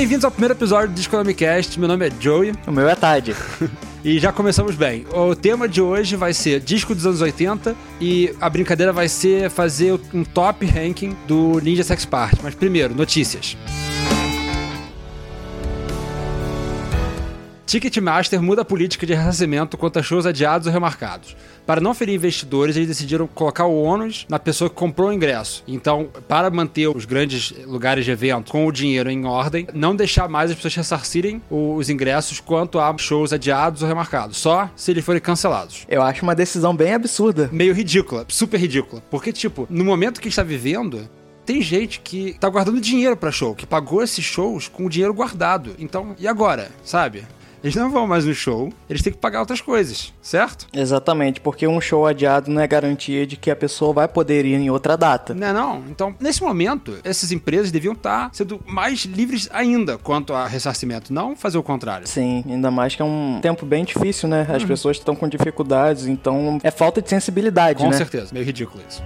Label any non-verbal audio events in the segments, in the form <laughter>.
Bem-vindos ao primeiro episódio do Disconomicast. Meu nome é Joey. O meu é Tade. <laughs> E já começamos bem. O tema de hoje vai ser disco dos anos 80 e a brincadeira vai ser fazer um top ranking do Ninja Sex Party. Mas primeiro, notícias. Ticketmaster muda a política de ressarcimento quanto a shows adiados ou remarcados. Para não ferir investidores, eles decidiram colocar o ônus na pessoa que comprou o ingresso. Então, para manter os grandes lugares de evento com o dinheiro em ordem, não deixar mais as pessoas ressarcirem os ingressos quanto a shows adiados ou remarcados, só se eles forem cancelados. Eu acho uma decisão bem absurda. Meio ridícula, super ridícula. Porque, tipo, no momento que está vivendo, tem gente que tá guardando dinheiro para show, que pagou esses shows com o dinheiro guardado. Então, e agora, sabe? Eles não vão mais no show, eles têm que pagar outras coisas, certo? Exatamente, porque um show adiado não é garantia de que a pessoa vai poder ir em outra data. Não, é não. Então, nesse momento, essas empresas deviam estar sendo mais livres ainda quanto a ressarcimento, não fazer o contrário. Sim, ainda mais que é um tempo bem difícil, né? As uhum. pessoas estão com dificuldades, então é falta de sensibilidade, com né? Com certeza, meio ridículo isso.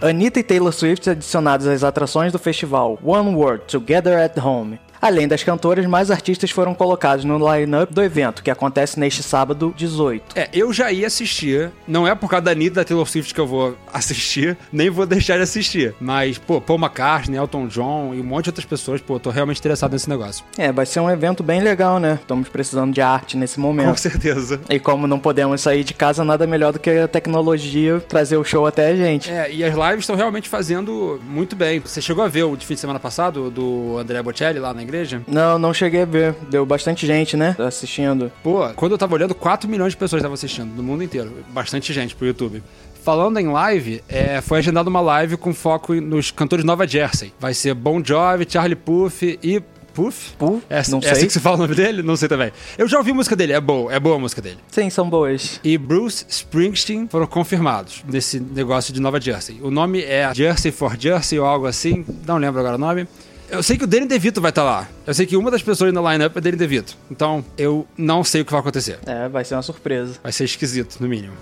Anitta e Taylor Swift adicionados às atrações do festival One World Together at Home Além das cantoras, mais artistas foram colocados no line-up do evento, que acontece neste sábado 18. É, eu já ia assistir. Não é por causa da Anitta da Taylor Swift que eu vou assistir, nem vou deixar de assistir. Mas, pô, Paul McCartney, Elton John e um monte de outras pessoas, pô, tô realmente interessado nesse negócio. É, vai ser um evento bem legal, né? Estamos precisando de arte nesse momento. Com certeza. E como não podemos sair de casa, nada melhor do que a tecnologia trazer o show até a gente. É, e as lives estão realmente fazendo muito bem. Você chegou a ver o de fim de semana passado, do André Bocelli lá na igreja? Igreja? Não, não cheguei a ver. Deu bastante gente, né? Assistindo. Pô, quando eu tava olhando, 4 milhões de pessoas estavam assistindo, no mundo inteiro. Bastante gente pro YouTube. Falando em live, é, foi agendada uma live com foco nos cantores Nova Jersey. Vai ser Bon Jovi, Charlie Puth e Puff? Puff? É, não é sei. assim que se fala o nome dele? Não sei também. Eu já ouvi a música dele, é boa, é boa a música dele. Sim, são boas. E Bruce Springsteen foram confirmados nesse negócio de Nova Jersey. O nome é Jersey for Jersey ou algo assim, não lembro agora o nome. Eu sei que o Danny DeVito vai estar tá lá. Eu sei que uma das pessoas na lineup é Danny DeVito. Então, eu não sei o que vai acontecer. É, vai ser uma surpresa. Vai ser esquisito, no mínimo.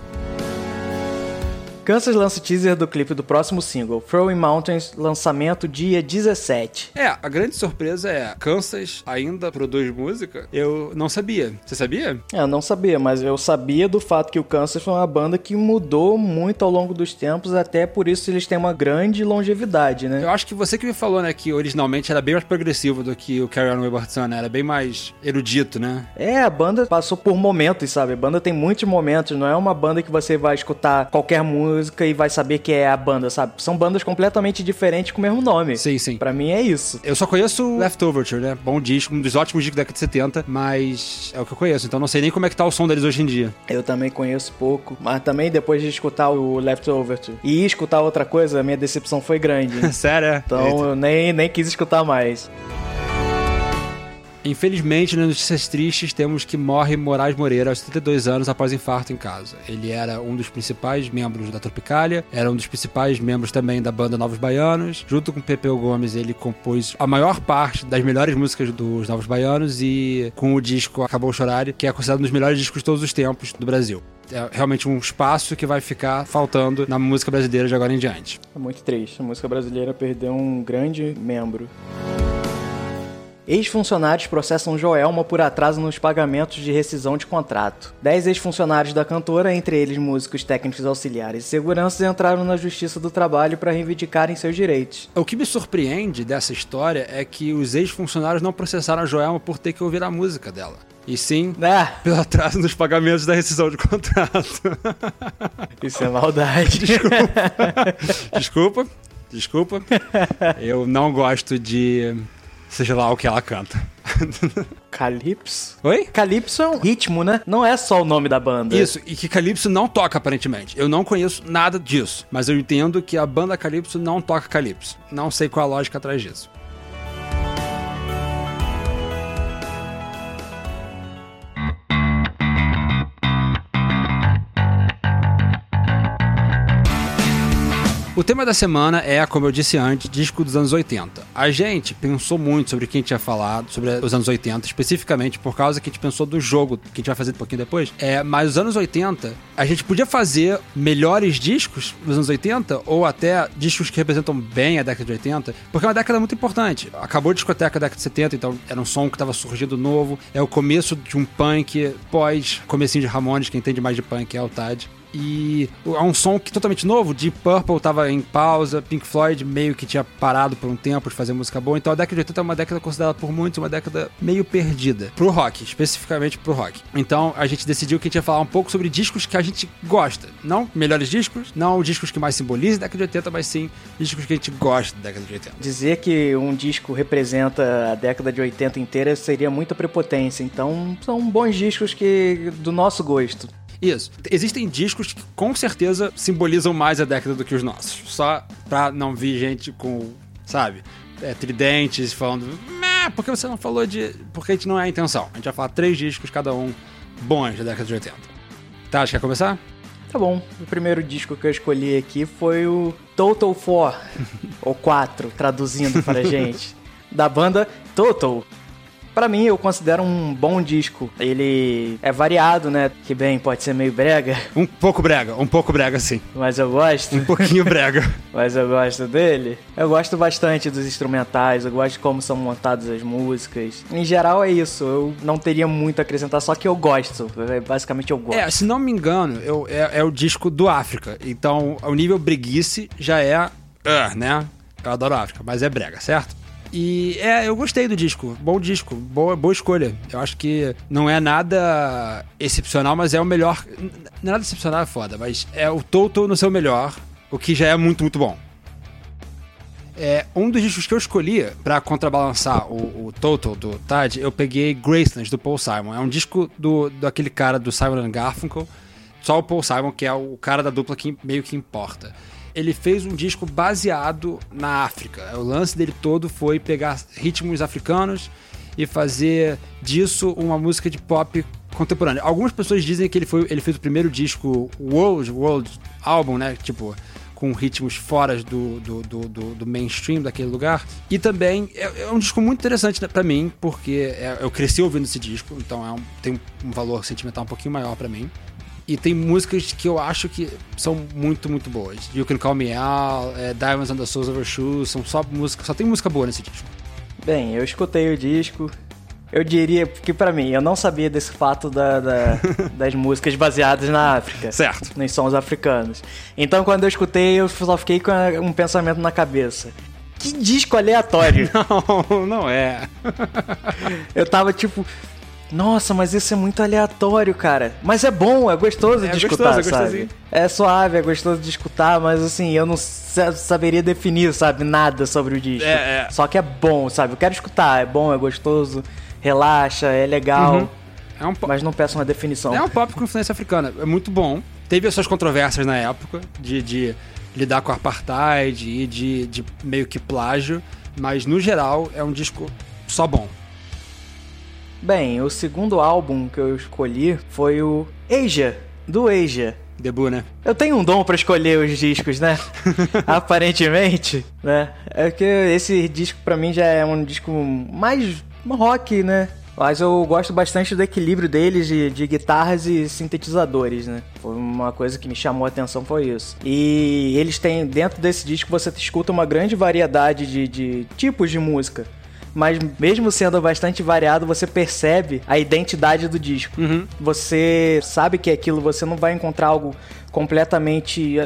Kansas lança o teaser do clipe do próximo single, Throwing Mountains, lançamento dia 17. É, a grande surpresa é, Kansas ainda produz música? Eu não sabia. Você sabia? É, eu não sabia, mas eu sabia do fato que o Kansas foi uma banda que mudou muito ao longo dos tempos, até por isso eles têm uma grande longevidade, né? Eu acho que você que me falou, né, que originalmente era bem mais progressivo do que o Carry On Wayward Son, né? Era bem mais erudito, né? É, a banda passou por momentos, sabe? A banda tem muitos momentos, não é uma banda que você vai escutar qualquer música música e vai saber que é a banda, sabe? São bandas completamente diferentes com o mesmo nome. Sim, sim. Pra mim é isso. Eu só conheço Leftoverture, né? Bom disco, um dos ótimos discos da década de 70, mas é o que eu conheço, então não sei nem como é que tá o som deles hoje em dia. Eu também conheço pouco, mas também depois de escutar o Leftoverture e escutar outra coisa, a minha decepção foi grande. <laughs> Sério? É? Então Eita. eu nem, nem quis escutar mais. Infelizmente, nas notícias tristes, temos que morre Moraes Moreira aos 32 anos após infarto em casa. Ele era um dos principais membros da Tropicália, era um dos principais membros também da banda Novos Baianos. Junto com Pepeu Gomes, ele compôs a maior parte das melhores músicas dos Novos Baianos e com o disco Acabou Chorar, que é considerado um dos melhores discos de todos os tempos do Brasil é realmente um espaço que vai ficar faltando na música brasileira de agora em diante. É muito triste. A música brasileira perdeu um grande membro. Ex-funcionários processam Joelma por atraso nos pagamentos de rescisão de contrato. Dez ex-funcionários da cantora, entre eles músicos, técnicos auxiliares e seguranças, entraram na Justiça do Trabalho para reivindicarem seus direitos. O que me surpreende dessa história é que os ex-funcionários não processaram a Joelma por ter que ouvir a música dela. E sim, é. pelo atraso nos pagamentos da rescisão de contrato. <laughs> Isso é maldade. Desculpa. Desculpa. Desculpa. Eu não gosto de seja lá o que ela canta. <laughs> Calypso? Oi? Calypso é um ritmo, né? Não é só o nome da banda. Isso, e que Calypso não toca aparentemente. Eu não conheço nada disso, mas eu entendo que a banda Calypso não toca Calypso. Não sei qual a lógica atrás disso. O tema da semana é, como eu disse antes, disco dos anos 80. A gente pensou muito sobre o que a gente tinha falado, sobre os anos 80, especificamente por causa que a gente pensou do jogo, que a gente vai fazer um pouquinho depois. É, mas os anos 80, a gente podia fazer melhores discos dos anos 80, ou até discos que representam bem a década de 80, porque é uma década muito importante. Acabou a discoteca da década de 70, então era um som que estava surgindo novo. É o começo de um punk pós comecinho de Ramones, quem entende mais de punk é o Tad. E é um som que totalmente novo. Deep Purple tava em pausa, Pink Floyd meio que tinha parado por um tempo de fazer música boa. Então a década de 80 é uma década considerada por muitos uma década meio perdida. Pro rock, especificamente pro rock. Então a gente decidiu que a gente ia falar um pouco sobre discos que a gente gosta. Não melhores discos, não discos que mais simbolizam a década de 80, mas sim discos que a gente gosta da década de 80. Dizer que um disco representa a década de 80 inteira seria muita prepotência. Então são bons discos que do nosso gosto. Isso. Existem discos que com certeza simbolizam mais a década do que os nossos. Só pra não vir gente com, sabe, é, tridentes falando. Por que você não falou de. Porque a gente não é a intenção. A gente vai falar três discos, cada um bons da década de 80. Tá, quer começar? Tá bom. O primeiro disco que eu escolhi aqui foi o Total 4, <laughs> ou 4, traduzindo pra <laughs> gente, da banda Total. Para mim, eu considero um bom disco. Ele é variado, né? Que bem, pode ser meio brega. <laughs> Um pouco brega, um pouco brega, sim. Mas eu gosto. Um pouquinho brega. <laughs> Mas eu gosto dele. Eu gosto bastante dos instrumentais, eu gosto de como são montadas as músicas. Em geral é isso. Eu não teria muito a acrescentar, só que eu gosto. Basicamente eu gosto. É, se não me engano, eu, é, é o disco do África. Então, o nível breguice já é. Uh, né? Eu adoro África, mas é brega, certo? E é, eu gostei do disco. Bom disco, boa, boa escolha. Eu acho que não é nada excepcional, mas é o melhor. Nada excepcional, é foda, mas é o Total no seu melhor, o que já é muito, muito bom. É, um dos discos que eu escolhi para contrabalançar o, o, Total do Tad, eu peguei Graceland do Paul Simon. É um disco do, do aquele cara do Simon Garfunkel. Só o Paul Simon, que é o cara da dupla que meio que importa ele fez um disco baseado na África. O lance dele todo foi pegar ritmos africanos e fazer disso uma música de pop contemporânea. Algumas pessoas dizem que ele, foi, ele fez o primeiro disco World, World Album, né? Tipo, com ritmos fora do, do, do, do, mainstream daquele lugar. E também é, é um disco muito interessante para mim, porque é, eu cresci ouvindo esse disco, então é um, tem um valor sentimental um pouquinho maior para mim. E tem músicas que eu acho que são muito, muito boas. You Can Call Me Out, é, Diamonds on the Souls of Your Shoes, são só música, só tem música boa nesse disco. Bem, eu escutei o disco. Eu diria que para mim, eu não sabia desse fato da, da <laughs> das músicas baseadas na África. Certo. Nos sons africanos. Então quando eu escutei, eu só fiquei com um pensamento na cabeça. Que disco aleatório! <laughs> Não, não é. eu tava tipo, nossa, mas isso é muito aleatório, cara. Mas é bom, é gostoso é, de escutar, gostoso, é sabe? É suave, é gostoso de escutar, mas assim, eu não saberia definir, sabe, nada sobre o disco. É, é. Só que é bom, sabe? Eu quero escutar, é bom, é gostoso, relaxa, é legal. Uhum. É um mas não peço uma definição. É um pop com influência africana, é muito bom. Teve as suas controvérsias na época, de, de lidar com apartheid e de, de meio que plágio, mas no geral é um disco só bom. Bem, o segundo álbum que eu escolhi foi o Asia, do Asia. Debut, né? Eu tenho um dom para escolher os discos, né? <laughs> Aparentemente, né? É que esse disco para mim já é um disco mais rock, né? Mas eu gosto bastante do equilíbrio deles de, de, guitarras e sintetizadores, né? Foi uma coisa que me chamou a atenção foi isso. E eles têm, dentro desse disco, você escuta uma grande variedade de, de tipos de música mas mesmo sendo bastante variado, você percebe a identidade do disco. Uhum. Você sabe que é aquilo, você não vai encontrar algo completamente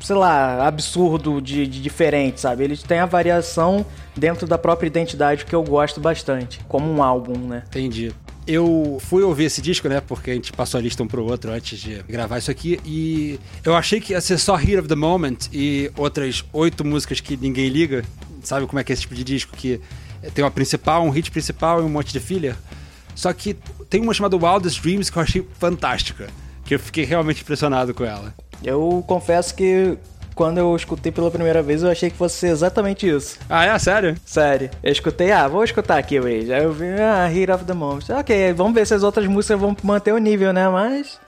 sei lá, absurdo de, de, diferente, sabe? Eles têm a variação dentro da própria identidade que eu gosto bastante, como um álbum, né? Entendi. Eu fui ouvir esse disco, né? Porque a gente passou a lista um pro outro antes de gravar isso aqui. E eu achei que ia ser só Heat of the Moment e outras oito músicas que ninguém liga. Sabe como é que é esse tipo de disco? Que tem uma principal, um hit principal e um monte de filler. Só que tem uma chamada Wildest Dreams que eu achei fantástica. Que eu fiquei realmente impressionado com ela. Eu confesso que quando eu escutei pela primeira vez, eu achei que fosse exatamente isso. Ah, é? Sério? Sério. Eu escutei, ah, vou escutar aqui, Wade. Aí eu vi, ah, Heat of the Moment. Ok, vamos ver se as outras músicas vão manter o nível, né? Mas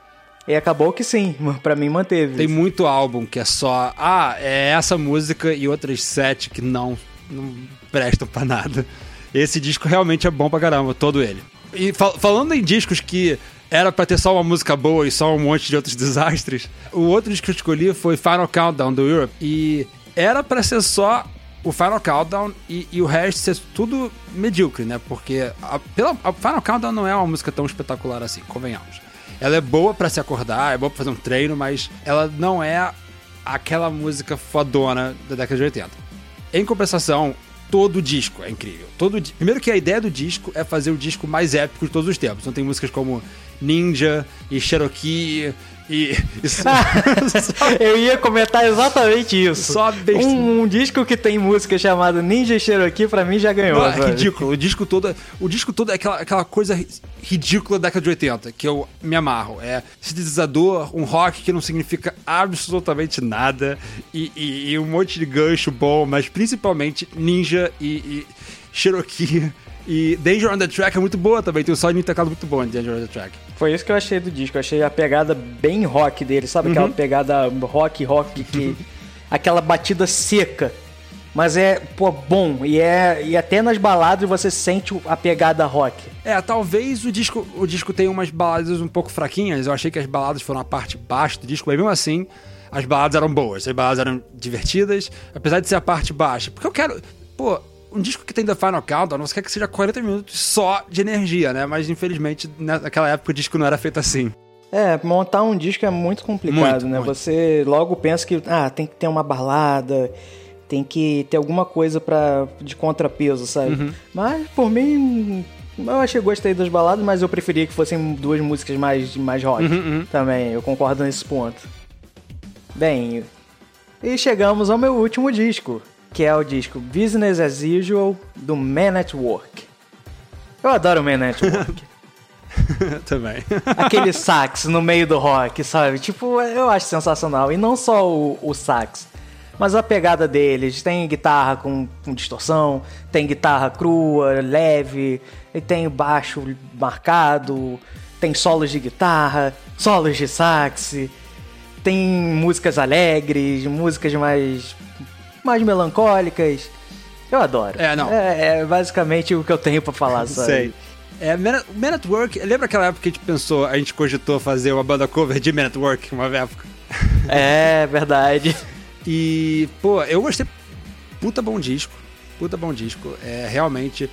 E acabou que sim, <laughs> pra mim manteve. Tem muito álbum que é só, ah, é essa música e outras sete que não, não prestam pra nada. Esse disco realmente é bom pra caramba, todo ele. E fal falando em discos que era pra ter só uma música boa e só um monte de outros <laughs> desastres, o outro disco que eu escolhi foi Final Countdown do Europe. E era pra ser só o Final Countdown e, e, o resto ser tudo medíocre, né? Porque a, pela, a Final Countdown não é uma música tão espetacular assim, convenhamos. Ela é boa para se acordar, é boa pra fazer um treino, mas ela não é aquela música fodona da década de 80. Em compensação, todo o disco é incrível. Todo Primeiro que a ideia do disco é fazer o disco mais épico de todos os tempos. Então tem músicas como Ninja e Cherokee e. <laughs> Isso... <laughs> eu ia comentar exatamente isso. Só besta. Um, um, disco que tem música chamada Ninja Cherokee, pra mim já ganhou. Não, é ridículo. O disco todo, o disco todo é aquela, aquela coisa ridícula da década de 80, que eu me amarro. É sintetizador, um rock que não significa absolutamente nada, e, e, e um monte de gancho bom, mas principalmente Ninja e, e Cherokee e Danger on the Track é muito boa também, tem um som de teclado muito bom em Danger on the Track. Foi isso que eu achei do disco, eu achei a pegada bem rock dele, sabe uhum. aquela pegada rock, rock, que... aquela batida seca. Mas é, pô, bom. E, é, e até nas baladas você sente a pegada rock. É, talvez o disco, o disco tenha umas baladas um pouco fraquinhas. Eu achei que as baladas foram a parte baixa do disco, mas mesmo assim, as baladas eram boas. As baladas eram divertidas, apesar de ser a parte baixa. Porque eu quero. Pô, um disco que tem The Final Countdown, você quer que seja 40 minutos só de energia, né? Mas infelizmente naquela época o disco não era feito assim. É, montar um disco é muito complicado, muito, né? Muito. Você logo pensa que ah, tem que ter uma balada, tem que ter alguma coisa para de contrapeso, sabe? Uhum. Mas por mim eu achei gostei das baladas, mas eu preferia que fossem duas músicas mais mais rock. Uhum, uhum. Também, eu concordo nesse ponto. Bem, e chegamos ao meu último disco, que é o disco Business as Usual do Man at Work. Eu adoro o Man at Work. <laughs> Também. Aquele <laughs> sax no meio do rock, sabe? Tipo, eu acho sensacional. E não só o, o sax, mas a pegada deles. Tem guitarra com, com, distorção, tem guitarra crua, leve, e tem baixo marcado, tem solos de guitarra, solos de sax, tem músicas alegres, músicas mais mais melancólicas. Eu adoro. É, não. É, é basicamente o que eu tenho para falar, <laughs> sabe? Sei. É, Man, Man at Work, lembra aquela época que a gente pensou, a gente cogitou fazer uma banda cover de Man at Work, uma época? <laughs> É, verdade. E, pô, eu gostei. Puta bom disco. Puta bom disco. É, realmente.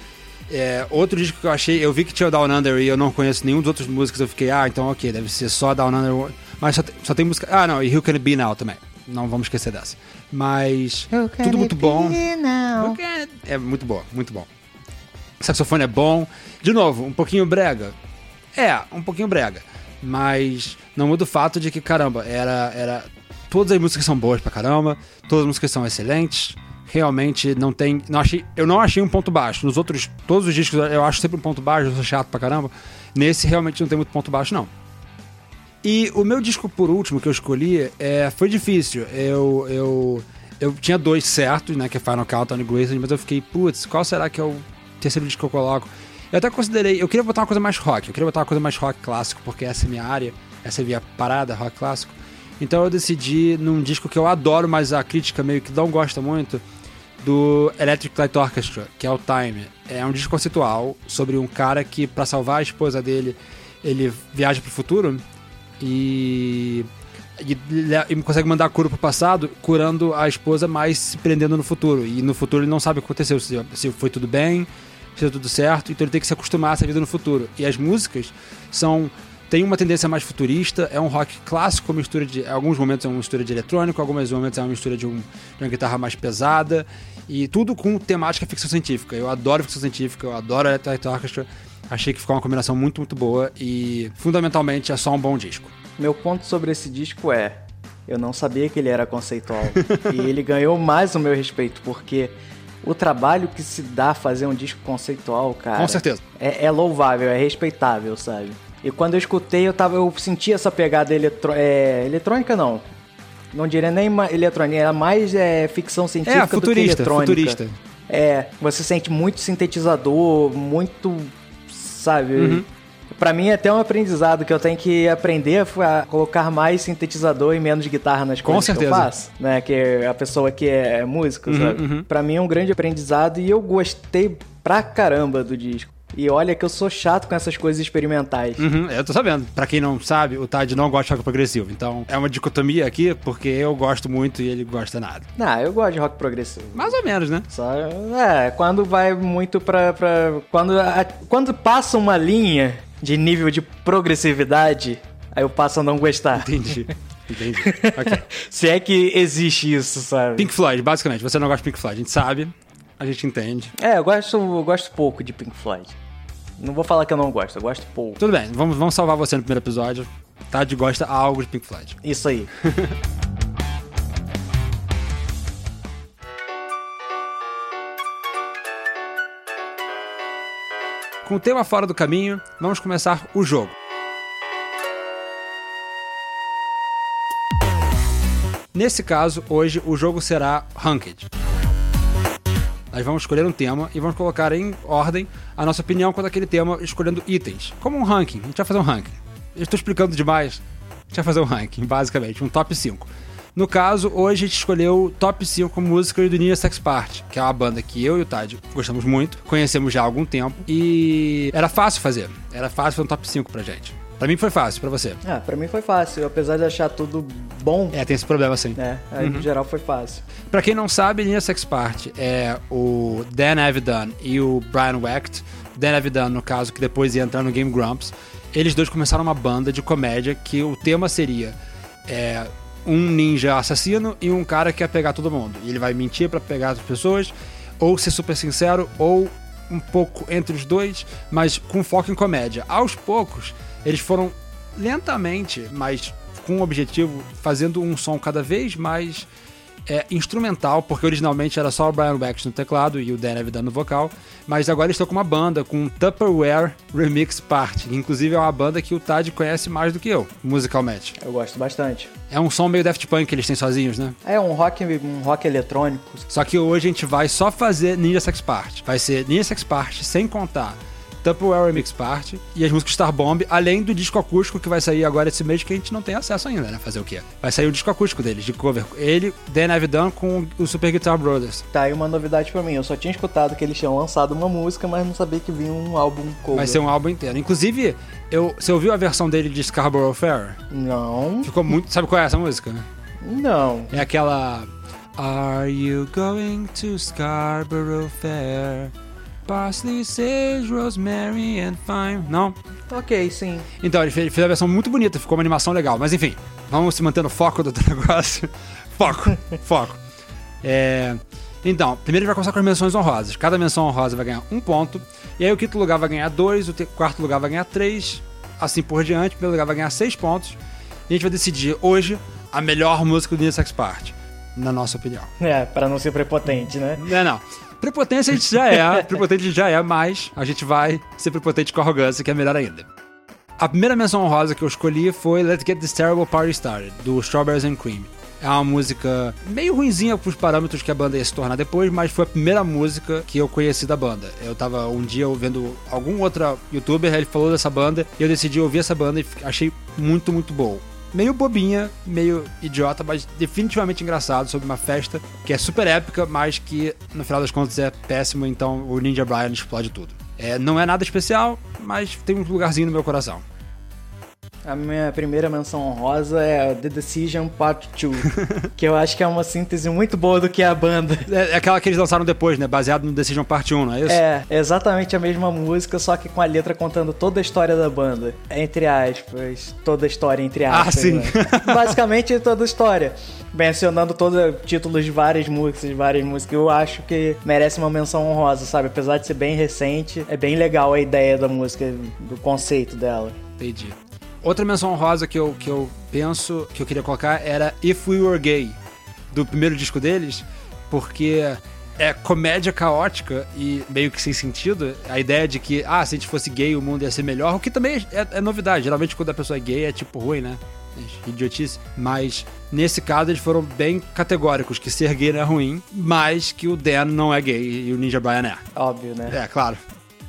É, outro disco que eu achei, eu vi que tinha o Down Under e eu não conheço nenhum dos outros músicos, eu fiquei, ah, então ok, deve ser só Down Under. Mas só tem, só tem música. Ah, não, e Who Can It Be Now também não vamos esquecer dessa. Mas tudo muito bom. É muito bom, muito bom. O saxofone é bom. De novo, um pouquinho brega. É, um pouquinho brega. Mas não muda o fato de que, caramba, era. era todas as músicas são boas pra caramba, todas as músicas são excelentes. Realmente não tem. Não achei, eu não achei um ponto baixo. Nos outros, todos os discos eu acho sempre um ponto baixo, eu sou chato pra caramba. Nesse realmente não tem muito ponto baixo, não. E o meu disco por último que eu escolhi é, foi difícil. Eu, eu, eu tinha dois certos, né? Que é Final Countdown e Graceland, mas eu fiquei, putz, qual será que é o terceiro disco que eu coloco? Eu até considerei, eu queria botar uma coisa mais rock, eu queria botar uma coisa mais rock clássico, porque essa é minha área, essa é minha parada, rock clássico. Então eu decidi num disco que eu adoro, mas a crítica meio que não gosta muito, do Electric Light Orchestra, que é o Time. É um disco conceitual sobre um cara que, para salvar a esposa dele, ele viaja pro futuro e, e, e consegue mandar a cura pro passado, curando a esposa, mas se prendendo no futuro. E no futuro ele não sabe o que aconteceu, se, se foi tudo bem, se deu tudo certo, então ele tem que se acostumar a essa vida no futuro. E as músicas são tem uma tendência mais futurista, é um rock clássico, mistura de. Alguns momentos é uma mistura de eletrônico, alguns momentos é uma mistura de, um, de uma guitarra mais pesada, e tudo com temática ficção científica. Eu adoro ficção científica, eu adoro Electric Orchestra, Achei que ficou uma combinação muito, muito boa e fundamentalmente é só um bom disco. Meu ponto sobre esse disco é: eu não sabia que ele era conceitual. <laughs> e ele ganhou mais o meu respeito, porque o trabalho que se dá fazer um disco conceitual, cara. Com certeza. É, é louvável, é respeitável, sabe? E quando eu escutei, eu, tava, eu senti essa pegada eletro, é, eletrônica, não. Não diria nem eletrônica, era mais é, ficção científica é, futurista, do que eletrônica. Futurista. É, você sente muito sintetizador, muito sabe? Uhum. Pra mim, é até um aprendizado que eu tenho que aprender a colocar mais sintetizador e menos guitarra nas Com coisas certeza. que eu faço. Né? Que é a pessoa que é músico, sabe? uhum. Pra mim é um grande aprendizado e eu gostei pra caramba do disco. E olha que eu sou chato com essas coisas experimentais. Uhum, eu tô sabendo. Pra quem não sabe, o Tad não gosta de rock progressivo. Então é uma dicotomia aqui, porque eu gosto muito e ele gosta nada. Não, eu gosto de rock progressivo. Mais ou menos, né? Só, é, quando vai muito pra. pra quando, a- quando passa uma linha de nível de progressividade, aí eu passo a não gostar. Entendi. <laughs> Entendi. Ok. <laughs> Se é que existe isso, sabe? Pink Floyd, basicamente. Você não gosta de Pink Floyd. A gente sabe, a gente entende. É, eu gosto, eu gosto pouco de Pink Floyd. Não vou falar que eu não gosto, eu gosto pouco. Tudo bem, vamos, vamos salvar você no primeiro episódio. Tad gosta algo de Pink Floyd. Isso aí. <laughs> Com o tema fora do caminho, vamos começar o jogo. Nesse caso, hoje o jogo será Ranked. Nós vamos escolher um tema e vamos colocar em ordem a nossa opinião quanto àquele tema, escolhendo itens. Como um ranking. A gente vai fazer um ranking. Eu estou explicando demais. A gente vai fazer um ranking, <laughs> basicamente, um top 5. No caso, hoje a gente escolheu top 5 músicas do Ninja Sex Party, que é uma banda que eu e o Tad gostamos muito, conhecemos já há algum tempo e era fácil fazer. Era fácil fazer um top 5 pra gente. Pra mim foi fácil, pra você. Ah, pra mim foi fácil, apesar de achar tudo bom, É, tem esse problema assim. né? Aí, No geral foi fácil. Pra quem não sabe, Ninja Sex Party é o Dan Avidan e o Brian Wecht. Dan Avidan, no caso, que depois ia entrar no Game Grumps. Eles dois começaram uma banda de comédia que o tema seria é, um ninja assassino e um cara que quer pegar todo mundo. E ele vai mentir pra pegar as pessoas, ou ser super sincero, ou um pouco entre os dois, mas com foco em comédia. Aos poucos, eles foram lentamente, mas com um objetivo, fazendo um som cada vez mais é, instrumental, porque originalmente era só o Brian Wecht no teclado e o Dan Avidan no vocal, mas agora estão com uma banda, com um Tupperware Remix Party, que inclusive é uma banda que o Tad conhece mais do que eu, musicalmente. Eu gosto bastante. É um som meio Daft Punk que eles têm sozinhos, né? É um rock, um rock eletrônico. Só que hoje a gente vai só fazer Ninja Sex Party. Vai ser Ninja Sex Party sem contar Tupperware Remix Party e as músicas Star Bomb, além do disco acústico que vai sair agora esse mês que a gente não tem acesso ainda, né? Fazer o quê? Vai sair o disco acústico deles, de cover. Ele, Dan Avidan com o Super Guitar Brothers. Tá aí uma novidade pra mim. Eu só tinha escutado que eles tinham lançado uma música, mas não sabia que vinha um álbum cover. Vai ser um álbum inteiro. Inclusive, eu, você ouviu a versão dele de Scarborough Fair? Não, Ficou muito. Sabe qual é essa música? não. É aquela. Are you going to Scarborough Fair? Parsley, sage, rosemary and thyme. Não? Ok, sim. Então, ele fez, ele fez a versão muito bonita, ficou uma animação legal. Mas enfim, vamos se manter no foco do <laughs> negócio. foco, foco. É, Então, primeiro a gente vai começar com as menções honrosas. Cada menção honrosa vai ganhar um ponto. E aí o quinto lugar vai ganhar dois, o quarto lugar vai ganhar três, assim por diante. O primeiro lugar vai ganhar seis pontos. E a gente vai decidir hoje a melhor música do Ninja Sex Party, na nossa opinião. É, pra não ser prepotente, né? Não, não. Prepotência a gente já é, <laughs> prepotente a gente já é, mas a gente vai ser prepotente com arrogância, que é melhor ainda. A primeira menção honrosa que eu escolhi foi Let's Get This Terrible Party Started, do Strawberries and Cream. É uma música meio ruinzinha pros parâmetros que a banda ia se tornar depois, mas foi a primeira música que eu conheci da banda. Eu tava um dia vendo algum outro youtuber, ele falou dessa banda, e eu decidi ouvir essa banda e achei muito, muito boa. Meio bobinha, meio idiota, mas definitivamente engraçado sobre uma festa que é super épica, mas que no final das contas é péssima, então o Ninja Brian explode tudo. É, não é nada especial, mas tem um lugarzinho no meu coração. A minha primeira menção honrosa é The Decision Part 2, <laughs> que eu acho que é uma síntese muito boa do que é a banda. É, é aquela que eles lançaram depois, né? Baseado no Decision Part 1, não é isso? É, exatamente a mesma música, só que com a letra contando toda a história da banda. Entre aspas, toda a história, entre aspas. Ah, sim. né? <laughs> Basicamente toda a história. Mencionando todos títulos de várias músicas, de várias músicas. Eu acho que merece uma menção honrosa, sabe? Apesar de ser bem recente, é bem legal a ideia da música, do conceito dela. Entendi. Outra menção honrosa que eu, que eu penso que eu queria colocar era If We Were Gay, do primeiro disco deles, porque é comédia caótica e meio que sem sentido. A ideia de que, ah, se a gente fosse gay o mundo ia ser melhor, o que também é, é novidade. Geralmente quando a pessoa é gay é tipo ruim, né? É Idiotice. Mas nesse caso eles foram bem categóricos, que ser gay não é ruim, mas que o Dan não é gay e o Ninja Brian é. Óbvio, né? É, claro.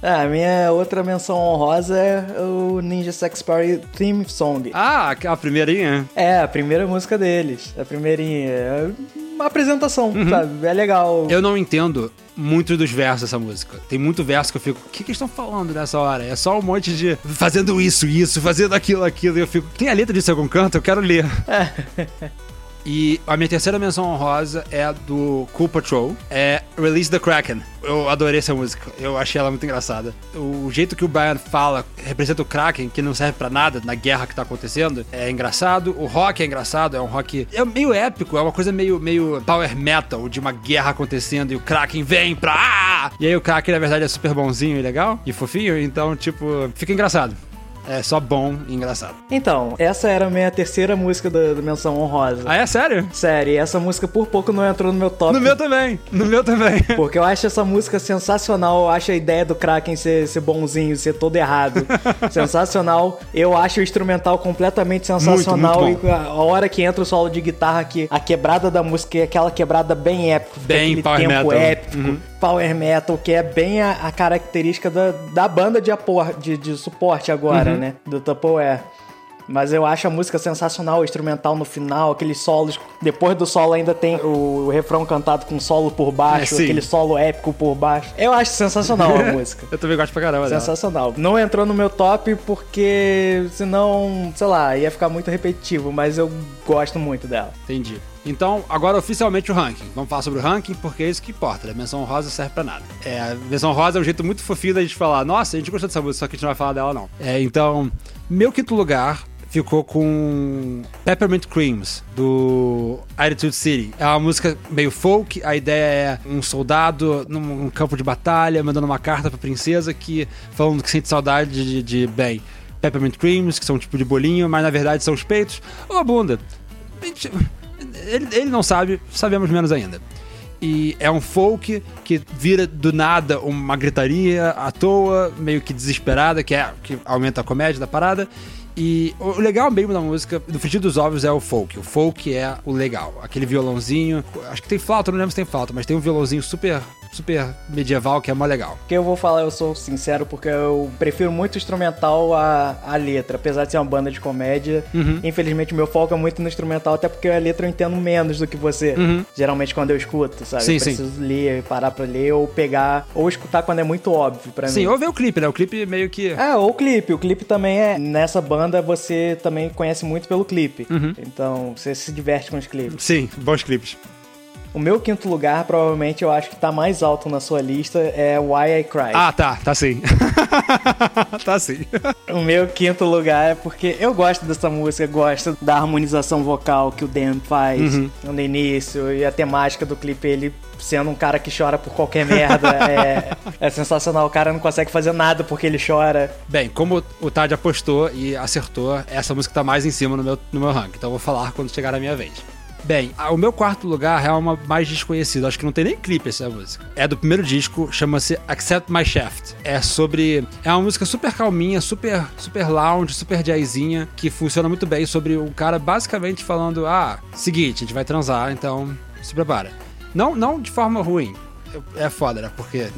Ah, a minha outra menção honrosa é o Ninja Sex Party Theme Song. Ah, a primeirinha? É, a primeira música deles. A primeirinha. É uma apresentação, sabe? É legal. Eu não entendo muito dos versos dessa música. Tem muito verso que eu fico, o que, que eles estão falando nessa hora? É só um monte de fazendo isso, isso, fazendo aquilo, aquilo. E eu fico, tem a letra disso em algum canto? Eu quero ler. <laughs> <laughs> E a minha terceira menção honrosa é a do Cool Patrol, é Release the Kraken. Eu adorei essa música, eu achei ela muito engraçada. O jeito que o Brian fala representa o Kraken, que não serve pra nada na guerra que tá acontecendo, é engraçado. O rock é engraçado, é um rock é meio épico, é uma coisa meio, meio power metal, de uma guerra acontecendo e o Kraken vem pra... Ah! E aí o Kraken, na verdade, é super bonzinho e legal e fofinho, então, tipo, fica engraçado. É só bom e engraçado. Então, essa era a minha terceira música da, da menção honrosa. Ah, é sério? Sério, e essa música por pouco não entrou no meu top. No meu também, no meu também. <laughs> Porque eu acho essa música sensacional. Eu acho a ideia do Kraken ser, ser bonzinho, ser todo errado. <laughs> sensacional. Eu acho o instrumental completamente sensacional. Muito, muito e a hora que entra o solo de guitarra aqui, a quebrada da música é aquela quebrada bem épica. Bem power tempo metal. épico. Uhum. Power metal, que é bem a, a característica da, da banda de, apor, de, de suporte agora, Uhum. né? Do Tupperware. Mas eu acho a música sensacional, o instrumental no final, aqueles solos. Depois do solo ainda tem o, o refrão cantado com solo por baixo, É, aquele solo épico por baixo. Eu acho sensacional a <laughs> música. Eu também gosto pra caramba dela. Sensacional. Não entrou no meu top porque senão, sei lá, ia ficar muito repetitivo, mas eu gosto muito dela. Entendi. Então, agora oficialmente o ranking. Vamos falar sobre o ranking porque é isso que importa. né? A menção rosa serve pra nada. É, a menção rosa é um jeito muito fofinho da gente falar, nossa, a gente gostou dessa música, só que a gente não vai falar dela, não. É, então, meu quinto lugar ficou com Peppermint Creams, do Attitude City. É uma música meio folk, a ideia é um soldado num campo de batalha, mandando uma carta pra princesa que falando que sente saudade de, de bem, Peppermint Creams, que são um tipo de bolinho, mas na verdade são os peitos, ou a bunda. Gente, Ele, ele não sabe, sabemos menos ainda. E é um folk que vira do nada uma gritaria à toa, meio que desesperada, que, é, que aumenta a comédia da parada. E o legal mesmo da música, do Frigir dos Ovos, é o folk. O folk é o legal. Aquele violãozinho. Acho que tem flauta, não lembro se tem flauta, mas tem um violãozinho super, super medieval que é mó legal. que eu vou falar, eu sou sincero, porque eu prefiro muito o instrumental à, à letra. Apesar de ser uma banda de comédia, Uhum. infelizmente meu foco é muito no instrumental, até porque a letra eu entendo menos do que você. Geralmente quando eu escuto, sabe? Uhum. Sim, eu sim. preciso ler, parar pra ler, ou pegar, ou escutar quando é muito óbvio pra Sim, mim. ou ver o clipe, né? O clipe meio que. É, ou o clipe. O clipe também é. Nessa banda você também conhece muito pelo clipe. Uhum. Então você se diverte com os clipes. Sim, bons clipes. O meu quinto lugar, provavelmente eu acho que tá mais alto na sua lista, é Why I Cry. Ah, tá, tá sim. <laughs> tá sim. O meu quinto lugar é porque eu gosto dessa música, gosto da harmonização vocal que o Dan faz Uhum. no início e a temática do clipe, ele sendo um cara que chora por qualquer merda, <laughs> é, é sensacional. O cara não consegue fazer nada porque ele chora. Bem, como o Tad apostou e acertou, essa música tá mais em cima no meu, no meu ranking. Então eu vou falar quando chegar a minha vez. Bem, o meu quarto lugar é uma mais desconhecida. Acho que não tem nem clipe essa música. É do primeiro disco, chama-se Accept My Shaft. É sobre. É uma música super calminha, super, super lounge, super jazzinha, que funciona muito bem sobre um cara basicamente falando: ah, seguinte, a gente vai transar, então se prepara. Não, não de forma ruim. É foda, né? Porque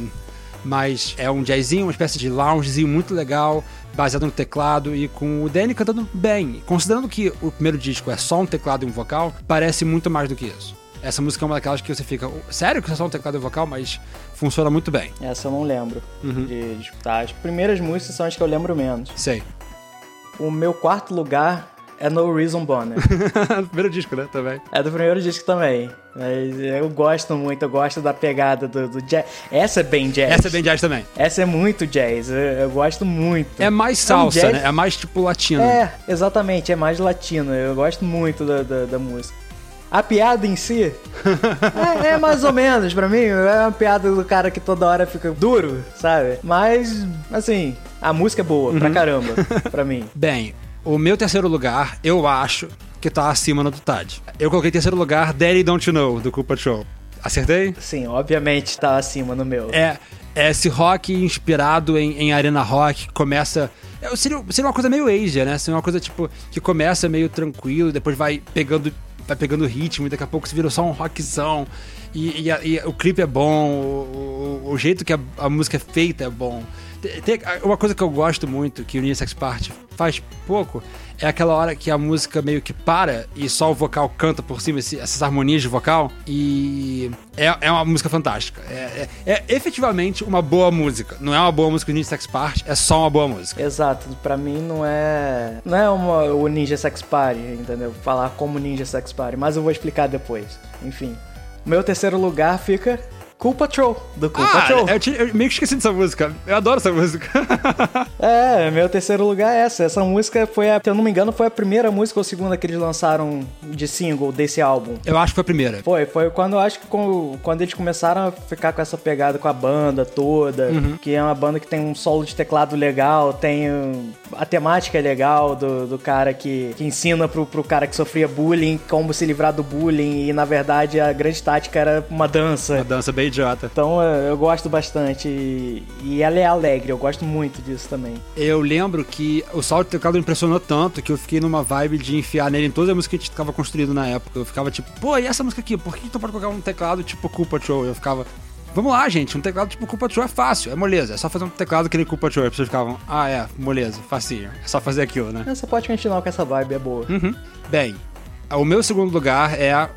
mas é um jazzinho, uma espécie de loungezinho muito legal, baseado no teclado e com o Danny cantando bem. Considerando que o primeiro disco é só um teclado e um vocal, parece muito mais do que isso. Essa música é uma daquelas que você fica, sério que é só um teclado e um vocal, mas funciona muito bem. Essa eu não lembro Uhum. de, de escutar. As primeiras músicas são as que eu lembro menos. Sei. O meu quarto lugar é No Reason Bonner. <laughs> primeiro disco, né? Também. É do primeiro disco também. Mas eu gosto muito, eu gosto da pegada do, do jazz. Essa é bem jazz. Essa é bem jazz também. Essa é muito jazz, eu, eu gosto muito. É mais É um salsa, né? É mais tipo latino. É, exatamente, é mais latino. Eu gosto muito da, da, da música. A piada em si <laughs> é, é mais ou menos pra mim. É uma piada do cara que toda hora fica duro, sabe? Mas, assim, a música é boa Uhum. pra caramba, pra mim. <laughs> Bem, o meu terceiro lugar, eu acho que tá acima do Tad. Eu coloquei terceiro lugar Daddy Don't You Know, do Culpa Show. Acertei? Sim, obviamente tá acima no meu. É, é esse rock inspirado em, em arena rock começa. é, seria, seria uma coisa meio Asia, né? Seria uma coisa tipo que começa meio tranquilo, depois vai pegando vai pegando ritmo e daqui a pouco se vira só um rockzão. E, e, e o clipe é bom, o, o- o jeito que a, a música é feita é bom. Tem- uma coisa que eu gosto muito, que o Nina Sex Party faz pouco, é aquela hora que a música meio que para e só o vocal canta por cima, esse- essas harmonias de vocal. E é, é uma música fantástica. É, é- é efetivamente uma boa música. Não é uma boa música do Nina Sex Party, é só uma boa música. Exato, pra mim não é. Não é uma, o Ninja Sex Party, entendeu? Falar como Ninja Sex Party, mas eu vou explicar depois. Enfim. Meu terceiro lugar fica Cool Patrol, do Cool Ah, Patrol. eu, tinha- eu meio que esqueci dessa música. Eu adoro essa música. <laughs> É, meu terceiro lugar é essa. Essa música foi, a, se eu não me engano, foi a primeira música ou segunda que eles lançaram de single desse álbum. eu acho que foi a primeira. Foi, foi quando eu acho que quando eles começaram a ficar com essa pegada com a banda toda, Uhum. que é uma banda que tem um solo de teclado legal, tem a temática é legal do, do cara que, que ensina pro, pro cara que sofria bullying como se livrar do bullying e na verdade a grande tática era uma dança. Uma dança bem idiota. Então é, eu gosto bastante e, e ela é alegre, eu gosto muito disso também. Eu lembro que o salto de teclado me impressionou tanto que eu fiquei numa vibe de enfiar nele em todas as músicas que a gente tava construindo na época. Eu ficava tipo, pô, e essa música aqui? Por que tu pode colocar um teclado tipo Cool Patrol? Eu ficava, vamos lá, gente, um teclado tipo Cool Patrol é fácil, é moleza. É só fazer um teclado que nem Cool Patrol. As pessoas ficavam, ah, é, moleza, facinho. É só fazer aquilo, né? Você pode continuar com essa vibe, é boa. Uhum. Bem, o meu segundo lugar é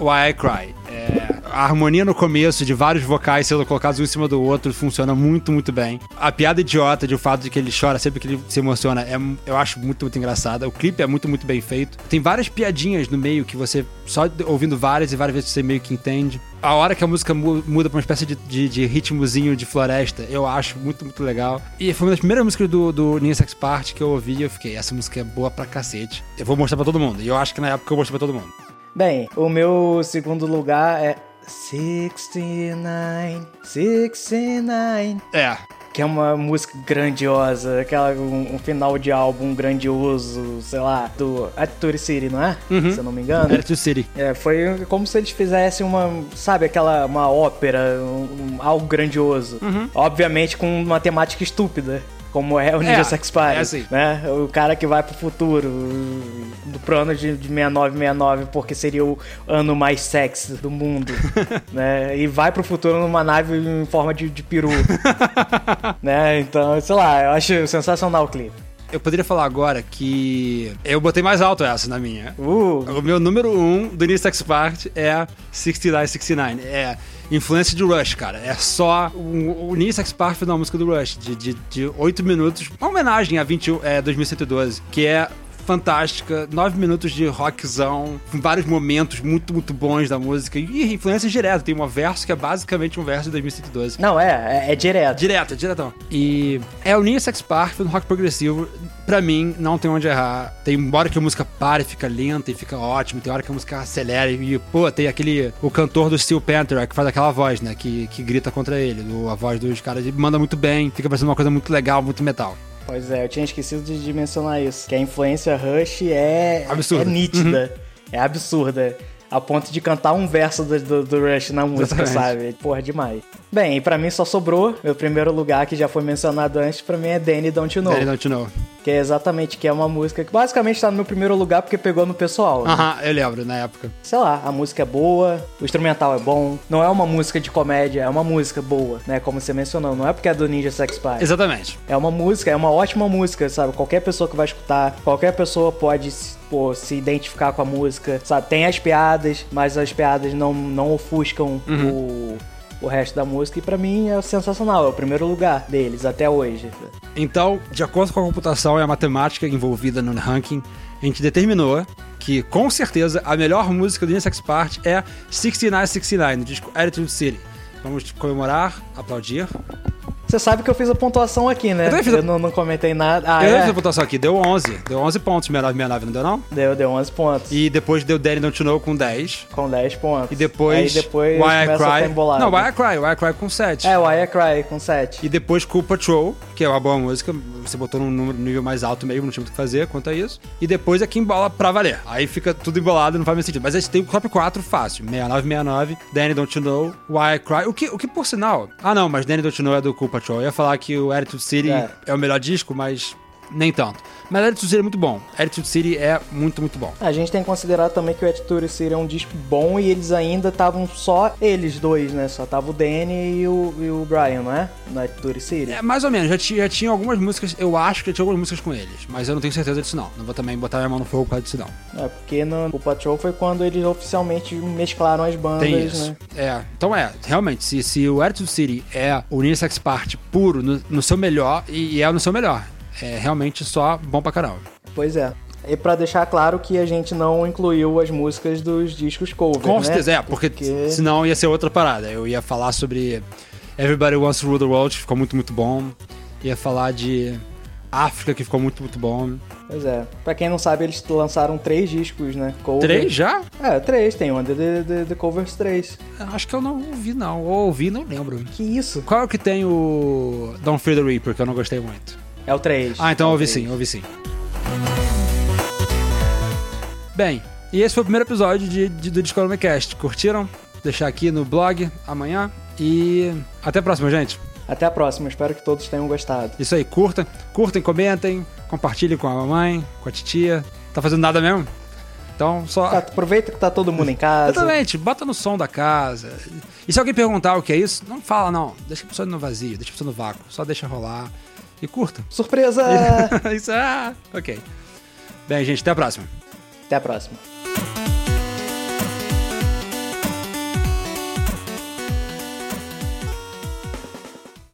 Why I Cry. É, a harmonia no começo de vários vocais sendo colocados um em cima do outro funciona muito, muito bem. A piada idiota de o fato de que ele chora sempre que ele se emociona é, eu acho muito, muito engraçada. O clipe é muito, muito bem feito. Tem várias piadinhas no meio que você, só ouvindo várias e várias vezes você meio que entende. A hora que a música mu- muda pra uma espécie de, de, de ritmozinho de floresta, eu acho muito, muito legal. E foi uma das primeiras músicas do, do Ninja Sex Party que eu ouvi e eu fiquei, essa música é boa pra cacete. Eu vou mostrar pra todo mundo. E eu acho que na época eu mostrei pra todo mundo. Bem, o meu segundo lugar é 69, 69, É, que é uma música grandiosa, aquela um, um final de álbum grandioso, sei lá, do Attitude City, não é? Uhum. Se eu não me engano. Attitude City. É, foi como se eles fizessem uma, sabe, aquela uma ópera, um- um- algo grandioso. Uhum. Obviamente com uma temática estúpida. Como é o Ninja É, Sex Party, é assim. né? O cara que vai pro futuro, do pro ano de, de 6969, porque seria o ano mais sexy do mundo, <laughs> né? E vai pro futuro numa nave em forma de, de peru, <laughs> né? Então, sei lá, eu acho sensacional o clipe. Eu poderia falar agora que eu botei mais alto essa na minha. Uh, O meu número um do Ninja Sex Party é 6969. É influência de Rush, cara. É só. O, o Ninja Sex Party foi uma música do Rush, de, de, de 8 minutos. Uma homenagem a 21, é, 2112, que é fantástica, 9 minutos de rockzão, vários momentos muito, muito bons da música. E influência direta. Tem um verso que é basicamente um verso de 2112. não, é, é, é direto. Direto, diretão. E é o Ninja Sex Park no rock progressivo. Pra mim, não tem onde errar. Tem hora que a música para e fica lenta e fica ótimo. Tem hora que a música acelera e, pô, tem aquele... O cantor do Steel Panther, que faz aquela voz, né? Que, que grita contra ele. a voz dos caras. Ele manda muito bem. Fica parecendo uma coisa muito legal, muito metal. Pois é, eu tinha esquecido de, de mencionar isso. Que a influência Rush é, Absurda. Uhum. é nítida. É absurda. A ponto de cantar um verso do, do, do Rush na música, Exatamente. sabe? Porra, demais. Bem, e pra mim só sobrou, meu primeiro lugar que já foi mencionado antes, pra mim é Danny Don't You Know. Ele don't know. Que é exatamente, que é uma música que basicamente tá no meu primeiro lugar porque pegou no pessoal. né? Aham, eu lembro, na época. Sei lá, a música é boa, o instrumental é bom, não é uma música de comédia, é uma música boa, né? Como você mencionou, não é porque é do Ninja Sex Party. Exatamente. É uma música, é uma ótima música, sabe? Qualquer pessoa que vai escutar, qualquer pessoa pode se- pô, se identificar com a música, sabe? Tem as piadas, mas as piadas não, não ofuscam o, o resto da música. E pra mim é sensacional, é o primeiro lugar deles até hoje. Então, de acordo com a computação e a matemática envolvida no ranking, a gente determinou que, com certeza, a melhor música do Ninja Sex Party é 6969, do disco Attitude City. Vamos comemorar, aplaudir. Você sabe que eu fiz a pontuação aqui, né? Eu também fiz a- não, não comentei nada. Ah, eu é? fiz a pontuação aqui, deu 11. Deu 11 pontos, 6969, não deu não? Deu, deu 11 pontos. E depois deu Danny Don't Know com 10. Com 10 pontos. E depois, Aí depois Why I Cry. Não, Why I Cry, Why I Cry com 7. É, Why I Cry com 7. E depois Cool Patrol, que é uma boa música, você botou num número- nível mais alto mesmo, não tinha muito o que fazer quanto a isso. E depois aqui embola pra valer. Aí fica tudo embolado, não faz mais sentido. Mas a gente tem o top 4 fácil: 6969, Danny Don't You Know, Why I Cry. O que, o que por sinal. Ah, não, mas Danny Don't Know é do Cool Patrol. Eu ia falar que o Attitude City é, É. o melhor disco, mas nem tanto. Mas Attitude City é muito bom. Attitude City é muito, muito bom. A gente tem que considerar também que o Attitude City é um disco bom e eles ainda estavam só eles dois, né? Só tava o Danny e o, e o Brian, não é? No Attitude City. É, mais ou menos. Já tinha, já tinha algumas músicas, eu acho que já tinha algumas músicas com eles, mas eu não tenho certeza disso não. Não vou também botar minha mão no fogo por causa disso não. É, porque no o Patrol foi quando eles oficialmente mesclaram as bandas, Tem isso. né? É, então é, realmente, se, se o Attitude City é o Unisex Party puro, no, no seu melhor, e, e é no seu melhor, é realmente só bom pra caramba. Pois é. E pra deixar claro que a gente não incluiu as músicas dos discos cover, Com né? certeza, é, porque, senão ia ser outra parada. Eu ia falar sobre Everybody Wants to Rule the World, que ficou muito, muito bom. Ia falar de África, que ficou muito, muito bom. Pois é. Pra quem não sabe, eles lançaram três discos, né? Cover. Três já? É, três. Tem Under the, the, the Covers 3. Eu Acho que eu não ouvi, não. Ou ouvi, não lembro. Que isso? Qual é o que tem o Don't Fear the Reaper, que eu não gostei muito? É o 3. Ah, então é ouvi 3. sim, ouvi sim. Bem, e esse foi o primeiro episódio de, de, do Discord Cast. Curtiram? Deixar aqui no blog amanhã. E até a próxima, gente. Até a próxima. Espero que todos tenham gostado. Isso aí, curtam, curtem, comentem, compartilhem com a mamãe, com a titia. Tá fazendo nada mesmo? Então, só. Tá, aproveita que tá todo mundo em <laughs> casa. Exatamente, bota no som da casa. E se alguém perguntar o que é isso, não fala, não. Deixa a pessoa no vazio, deixa a pessoa no vácuo. Só deixa rolar e curta. Surpresa! <laughs> isso, ah, ok. Bem, gente, até a próxima. Até a próxima.